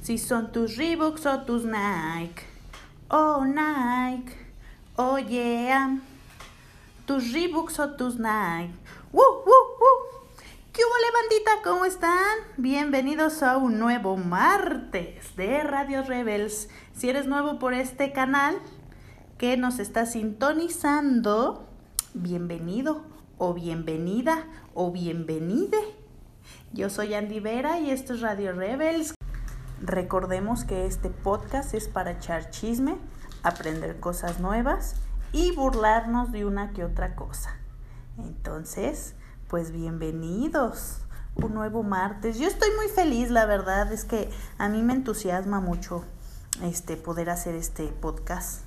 Si son tus Reeboks o tus Nike. Oh Nike, oh yeah. Tus Reeboks o tus Nike. ¡Woo, woo, woo! ¿Qué hubo, bandita? ¿Cómo están? Bienvenidos a un nuevo martes de Radio Rebels. Si eres nuevo por este canal que nos está sintonizando, bienvenido o bienvenida o bienvenide. Yo soy Andy Vera y esto es Radio Rebels. Recordemos que este podcast es para echar chisme, aprender cosas nuevas y burlarnos de una que otra cosa. Entonces, pues bienvenidos. Un nuevo martes. Yo estoy muy feliz, la verdad es que a mí me entusiasma mucho este poder hacer este podcast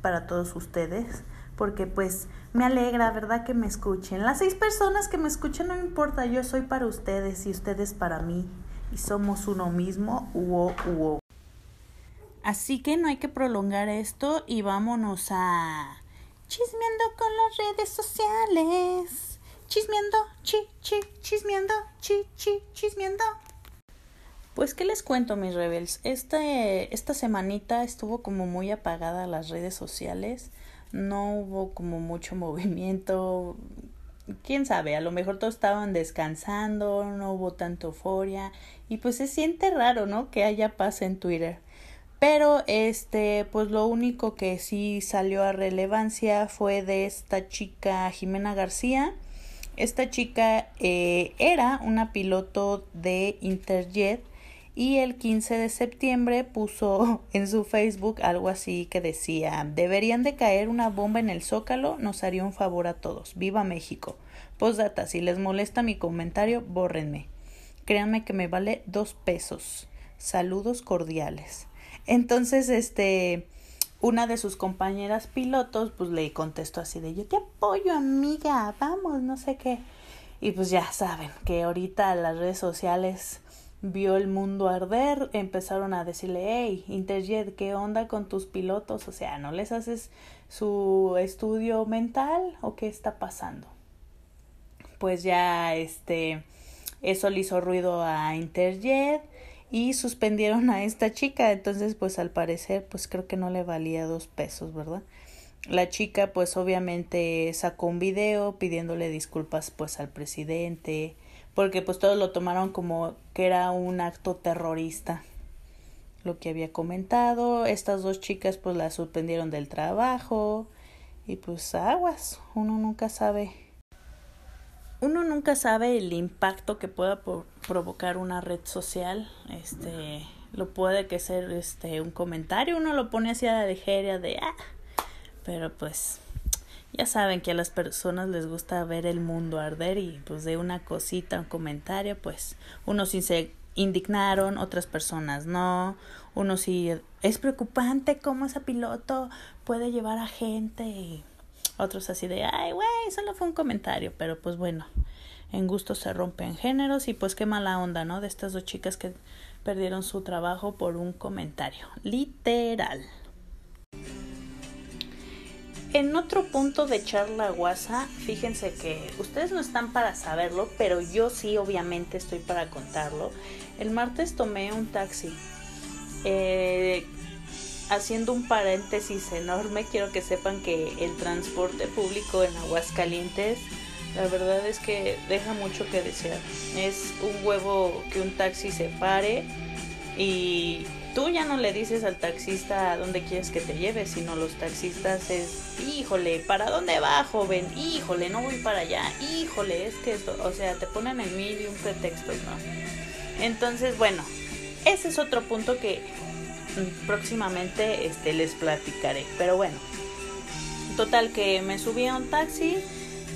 para todos ustedes, porque pues me alegra, ¿verdad? Que me escuchen. Las seis personas que me escuchan no me importa, yo soy para ustedes y ustedes para mí y somos uno mismo, uo, uo. Así que no hay que prolongar esto y vámonos a chismeando con las redes sociales. Chismeando, chi, chi, chismeando, chi, chi, chismeando. Pues, ¿qué les cuento, mis rebels? Este, esta semanita estuvo como muy apagada las redes sociales. No hubo como mucho movimiento quién sabe, a lo mejor todos estaban descansando, no hubo tanta euforia y pues se siente raro, ¿no? Que haya paz en Twitter. Pero este, pues lo único que sí salió a relevancia fue de esta chica Jimena García. Esta chica eh, era una piloto de Interjet y el 15 de septiembre puso en su Facebook algo así que decía deberían de caer una bomba en el zócalo, nos haría un favor a todos. Viva México. Postdata, si les molesta mi comentario, bórrenme. Créanme que me vale dos pesos. Saludos cordiales. Entonces, este, una de sus compañeras pilotos, pues le contestó así de yo te apoyo, amiga, vamos, no sé qué. Y pues ya saben que ahorita las redes sociales vio el mundo arder, empezaron a decirle, hey, Interjet, ¿qué onda con tus pilotos? O sea, ¿no les haces su estudio mental o qué está pasando? Pues ya este, eso le hizo ruido a Interjet y suspendieron a esta chica, entonces pues al parecer pues creo que no le valía dos pesos, ¿verdad? La chica pues obviamente sacó un video pidiéndole disculpas pues al presidente, porque pues todos lo tomaron como que era un acto terrorista lo que había comentado. Estas dos chicas pues la suspendieron del trabajo y pues aguas uno nunca sabe. Uno nunca sabe el impacto que pueda provocar una red social este lo puede que ser este un comentario uno lo pone así a la ligera de ah pero pues ya saben que a las personas les gusta ver el mundo arder y pues de una cosita, un comentario, pues unos se indignaron, otras personas no, unos sí es preocupante cómo ese piloto puede llevar a gente y otros así de, ay, güey, solo fue un comentario, pero pues bueno, en gusto se rompen géneros y pues qué mala onda, ¿no? De estas dos chicas que perdieron su trabajo por un comentario, literal. En otro punto de charla guasa, fíjense que ustedes no están para saberlo, pero yo sí obviamente estoy para contarlo. El martes tomé un taxi. Eh, haciendo un paréntesis enorme, quiero que sepan que el transporte público en Aguascalientes, la verdad es que deja mucho que desear. Es un huevo que un taxi se pare y tú ya no le dices al taxista a dónde quieres que te lleve, sino los taxistas es, híjole, ¿para dónde va, joven? Híjole, no voy para allá, híjole, es que esto, o sea, te ponen en mil y un pretexto, ¿no? Entonces, bueno, ese es otro punto que próximamente este, les platicaré, pero bueno, total que me subí a un taxi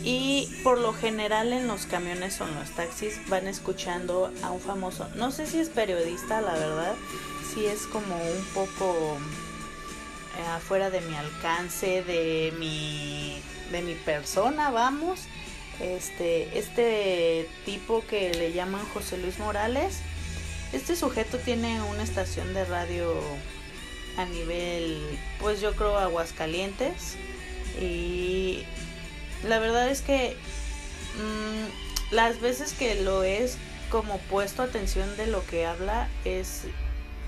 y por lo general en los camiones o en los taxis van escuchando a un famoso, no sé si es periodista, la verdad, es como un poco eh, afuera de mi alcance, de mi, de mi persona, vamos. Este, este tipo que le llaman José Luis Morales, este sujeto tiene una estación de radio a nivel, pues yo creo, Aguascalientes. Y la verdad es que mmm, las veces que lo es como puesto atención de lo que habla es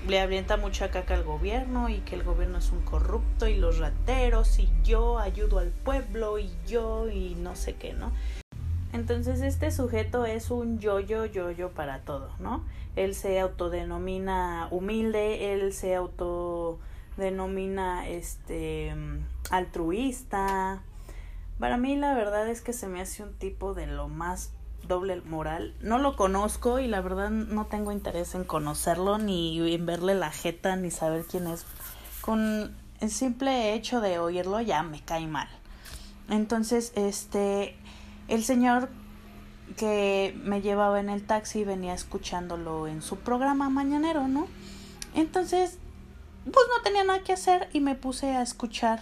le avienta mucha caca al gobierno y que el gobierno es un corrupto y los rateros y yo ayudo al pueblo y yo y no sé qué, ¿no? Entonces este sujeto es un yo-yo, yo-yo para todo, ¿no? Él se autodenomina humilde, él se autodenomina este altruista. Para mí la verdad es que se me hace un tipo de lo más doble moral. No lo conozco y la verdad no tengo interés en conocerlo ni en verle la jeta ni saber quién es. Con el simple hecho de oírlo ya me cae mal. Entonces, este el señor que me llevaba en el taxi venía escuchándolo en su programa mañanero, ¿no? Entonces, pues no tenía nada que hacer y me puse a escuchar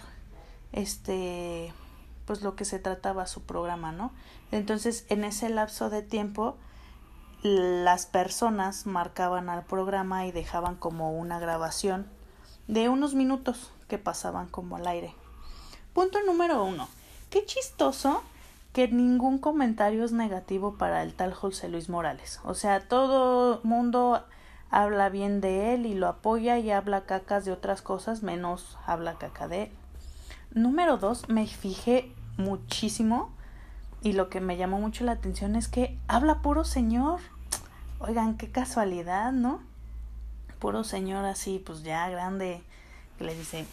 este pues lo que se trataba su programa, ¿no? Entonces, en ese lapso de tiempo las personas marcaban al programa y dejaban como una grabación de unos minutos que pasaban como al aire. Punto número uno. Qué chistoso que ningún comentario es negativo para el tal José Luis Morales. O sea, todo mundo habla bien de él y lo apoya y habla cacas de otras cosas, menos habla caca de él. Número dos, me fijé muchísimo y lo que me llamó mucho la atención es que habla puro señor. Oigan, qué casualidad, ¿no? Puro señor así, pues ya grande, que le dice,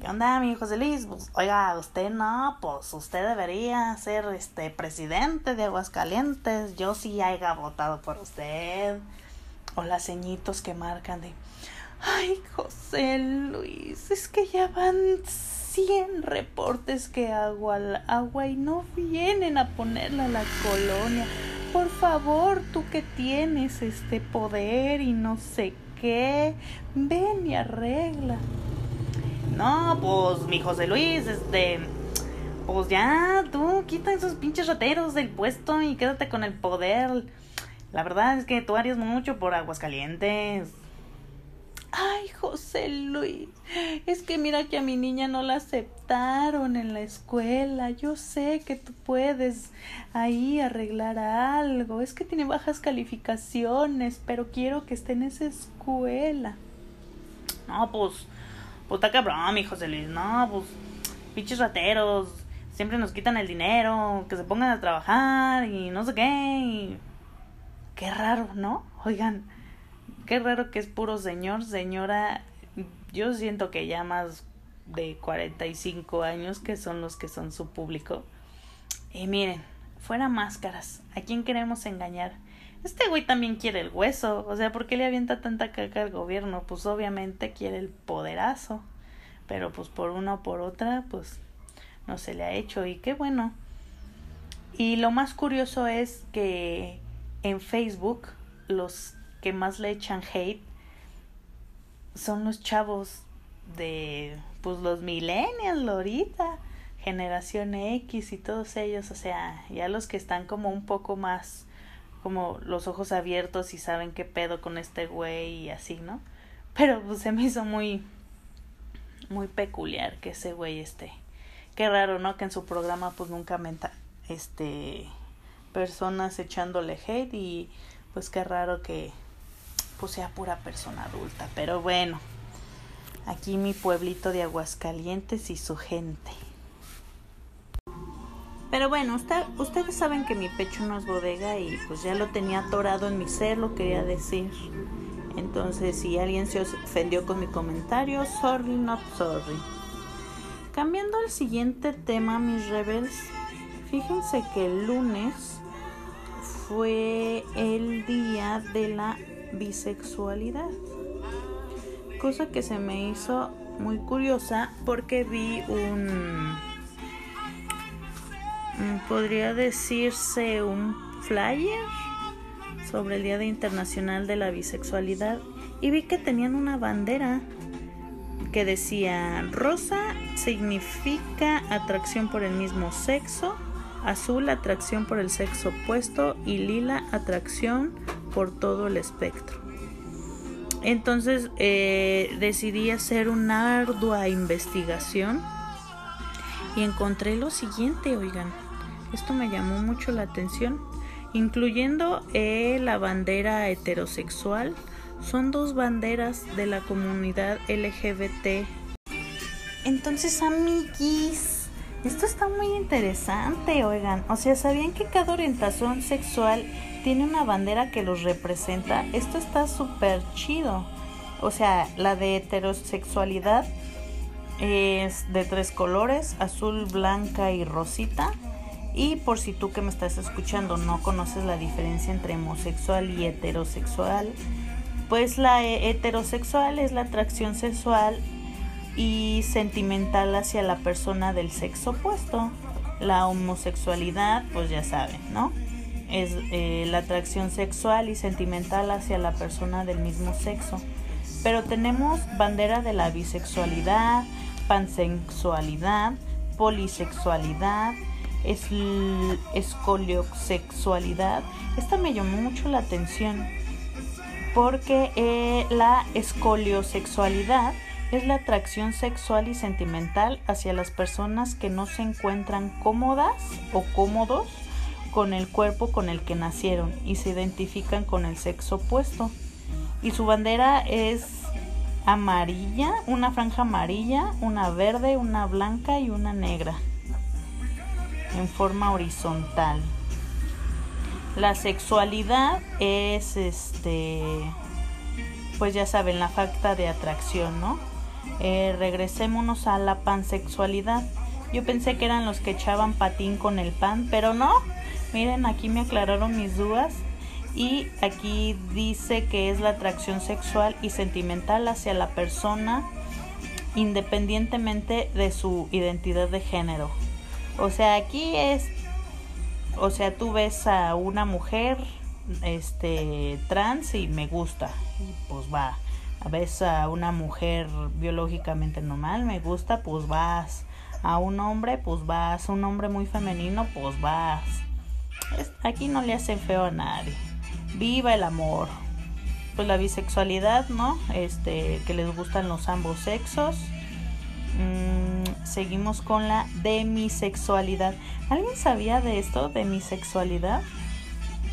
¿Qué onda, mi José Luis? Pues, oiga, usted no, pues usted debería ser este presidente de Aguascalientes. Yo sí haya votado por usted. O las ceñitos que marcan de Ay, José Luis, es que ya van cien reportes que hago al agua y no vienen a ponerla a la colonia. Por favor, tú que tienes este poder y no sé qué, ven y arregla. No, pues mi José Luis, este. Pues ya, tú quita esos pinches rateros del puesto y quédate con el poder. La verdad es que tú harías mucho por Aguascalientes. Ay, José Luis, es que mira que a mi niña no la aceptaron en la escuela. Yo sé que tú puedes ahí arreglar algo. Es que tiene bajas calificaciones, pero quiero que esté en esa escuela. No, pues Puta cabrón, mi José Luis. No, pues, pinches rateros. Siempre nos quitan el dinero. Que se pongan a trabajar y no sé qué. Qué raro, ¿no? Oigan, qué raro que es puro señor, señora. Yo siento que ya más de 45 años que son los que son su público. Y miren, fuera máscaras. ¿A quién queremos engañar? este güey también quiere el hueso. O sea, ¿por qué le avienta tanta caca al gobierno? Pues obviamente quiere el poderazo. Pero pues por una o por otra, pues no se le ha hecho. Y qué bueno. Y lo más curioso es que en Facebook los que más le echan hate son los chavos de pues los millennials ahorita, generación X y todos ellos, o sea, ya los que están como un poco más como los ojos abiertos y saben qué pedo con este güey y así, ¿no? Pero pues se me hizo muy muy peculiar que ese güey esté. Qué raro, ¿no? Que en su programa pues nunca menta este personas echándole hate y pues qué raro que pues sea pura persona adulta, pero bueno. Aquí mi pueblito de Aguascalientes y su gente. Pero bueno, ustedes saben que mi pecho no es bodega y pues ya lo tenía atorado en mi ser, lo quería decir. Entonces, si alguien se ofendió con mi comentario, sorry, not sorry. Cambiando al siguiente tema, mis rebels, fíjense que el lunes fue el día de la bisexualidad. Cosa que se me hizo muy curiosa porque vi un Mm, podría decirse un flyer sobre el Día Internacional de la Bisexualidad y vi que tenían una bandera que decía rosa significa atracción por el mismo sexo, azul atracción por el sexo opuesto y lila atracción por todo el espectro. Entonces eh, decidí hacer una ardua investigación y encontré lo siguiente, oigan. Esto me llamó mucho la atención, incluyendo eh, la bandera heterosexual, son dos banderas de la comunidad LGBT. Entonces, amiguis, esto está muy interesante, oigan. O sea, ¿sabían que cada orientación sexual tiene una bandera que los representa? Esto está súper chido. O sea, la de heterosexualidad es de tres colores, azul, blanca y rosita. Y por si tú que me estás escuchando no conoces la diferencia entre homosexual y heterosexual, pues la heterosexual es la atracción sexual y sentimental hacia la persona del sexo opuesto. La homosexualidad, pues ya saben, ¿no? Es eh, la atracción sexual y sentimental hacia la persona del mismo sexo. Pero tenemos bandera de la bisexualidad, pansexualidad, polisexualidad, escoliosexualidad. Esta me llamó mucho la atención porque eh, la escoliosexualidad es la atracción sexual y sentimental hacia las personas que no se encuentran cómodas o cómodos con el cuerpo con el que nacieron y se identifican con el sexo opuesto. Y su bandera es amarilla, una franja amarilla, una verde, una blanca y una negra en forma horizontal. La sexualidad es este pues ya saben la falta de atracción, ¿no? Eh, regresémonos a la pansexualidad. Yo pensé que eran los que echaban patín con el pan, pero no. Miren, aquí me aclararon mis dudas. Y aquí dice que es la atracción sexual y sentimental hacia la persona independientemente de su identidad de género. O sea, aquí es, o sea, tú ves a una mujer este trans y me gusta, pues va. Ves a una mujer biológicamente normal, me gusta, pues vas. A un hombre, pues vas. A un hombre muy femenino, pues vas. Aquí no le hacen feo a nadie. Viva el amor. Pues la bisexualidad, ¿no? Este, que les gustan los ambos sexos. Mm, seguimos con la demisexualidad. ¿Alguien sabía de esto, demisexualidad?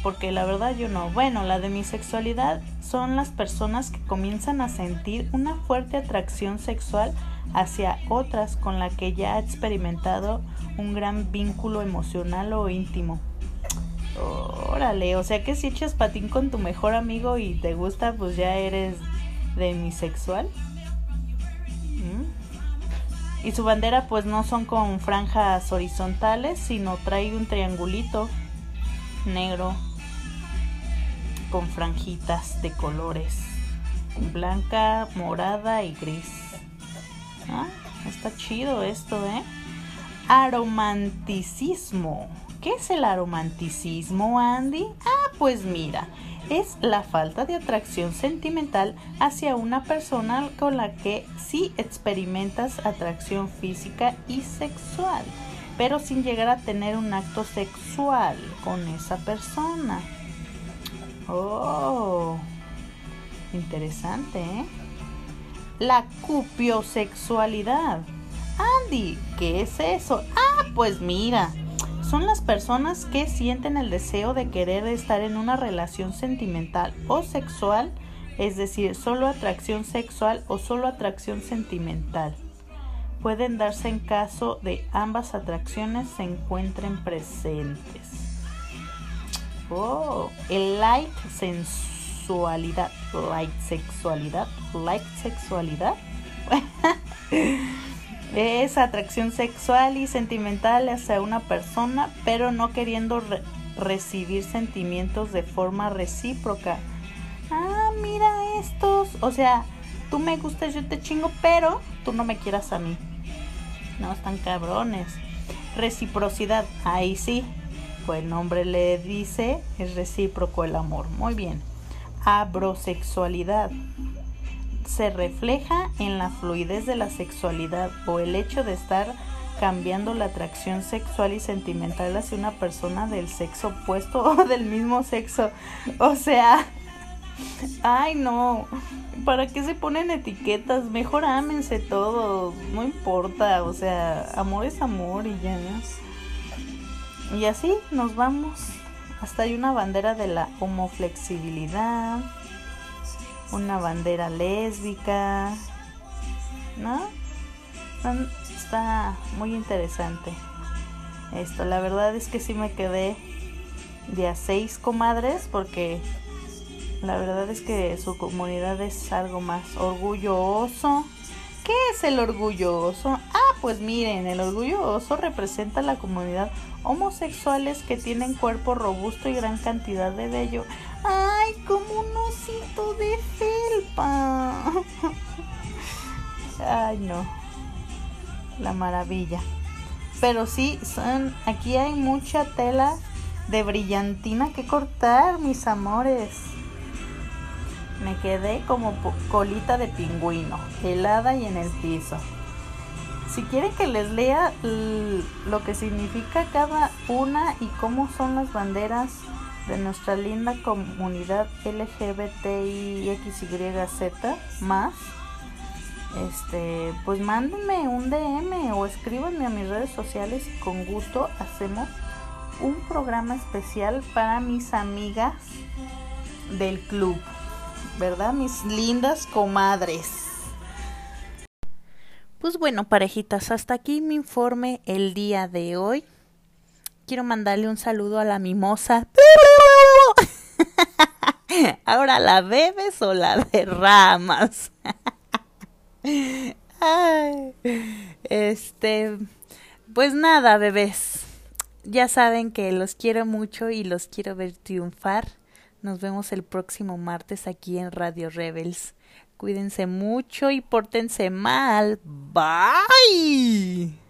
Porque la verdad yo no. Bueno, la demisexualidad son las personas que comienzan a sentir una fuerte atracción sexual hacia otras con la que ya ha experimentado un gran vínculo emocional o íntimo. Órale, o sea que si echas patín con tu mejor amigo y te gusta, pues ya eres demisexual. ¿Mm? Y su bandera pues no son con franjas horizontales, sino trae un triangulito negro con franjitas de colores blanca, morada y gris. Ah, está chido esto, ¿eh? Aromanticismo. ¿Qué es el aromanticismo, Andy? Ah, pues mira, es la falta de atracción sentimental hacia una persona con la que sí experimentas atracción física y sexual, pero sin llegar a tener un acto sexual con esa persona. Oh, interesante, ¿eh? La cupiosexualidad. Andy, ¿qué es eso? Ah, pues mira, son las personas que sienten el deseo de querer estar en una relación sentimental o sexual, es decir, solo atracción sexual o solo atracción sentimental. Pueden darse en caso de ambas atracciones se encuentren presentes. Oh, el light sensualidad, light sexualidad, light sexualidad. Es atracción sexual y sentimental hacia una persona, pero no queriendo recibir sentimientos de forma recíproca. Ah, mira estos. O sea, tú me gustas, yo te chingo, pero tú no me quieras a mí. No, están cabrones. Reciprocidad, ahí sí. Pues el nombre le dice, es recíproco el amor. Muy bien. Abrosexualidad se refleja en la fluidez de la sexualidad o el hecho de estar cambiando la atracción sexual y sentimental hacia una persona del sexo opuesto o del mismo sexo. O sea, ay no, ¿para qué se ponen etiquetas? Mejor ámense todos, no importa, o sea, amor es amor y ya. Y así nos vamos. Hasta hay una bandera de la homoflexibilidad una bandera lésbica, ¿no? Está muy interesante esto. La verdad es que sí me quedé de a seis comadres porque la verdad es que su comunidad es algo más orgulloso. ¿Qué es el orgulloso? Ah, pues miren, el orgulloso representa la comunidad homosexuales que tienen cuerpo robusto y gran cantidad de vello. ¡Ay, como un de felpa! Ay, no. La maravilla. Pero sí, son, aquí hay mucha tela de brillantina que cortar, mis amores. Me quedé como colita de pingüino, helada y en el piso. Si quieren que les lea lo que significa cada una y cómo son las banderas de nuestra linda comunidad LGBTIXYZ más, este, pues mándenme un DM o escríbanme a mis redes sociales y con gusto hacemos un programa especial para mis amigas del club, ¿verdad? Mis lindas comadres. Pues bueno, parejitas, hasta aquí mi informe el día de hoy. Quiero mandarle un saludo a la mimosa. Ahora la bebes o la derramas. este, pues nada, bebés. Ya saben que los quiero mucho y los quiero ver triunfar. Nos vemos el próximo martes aquí en Radio Rebels. Cuídense mucho y pórtense mal. Bye.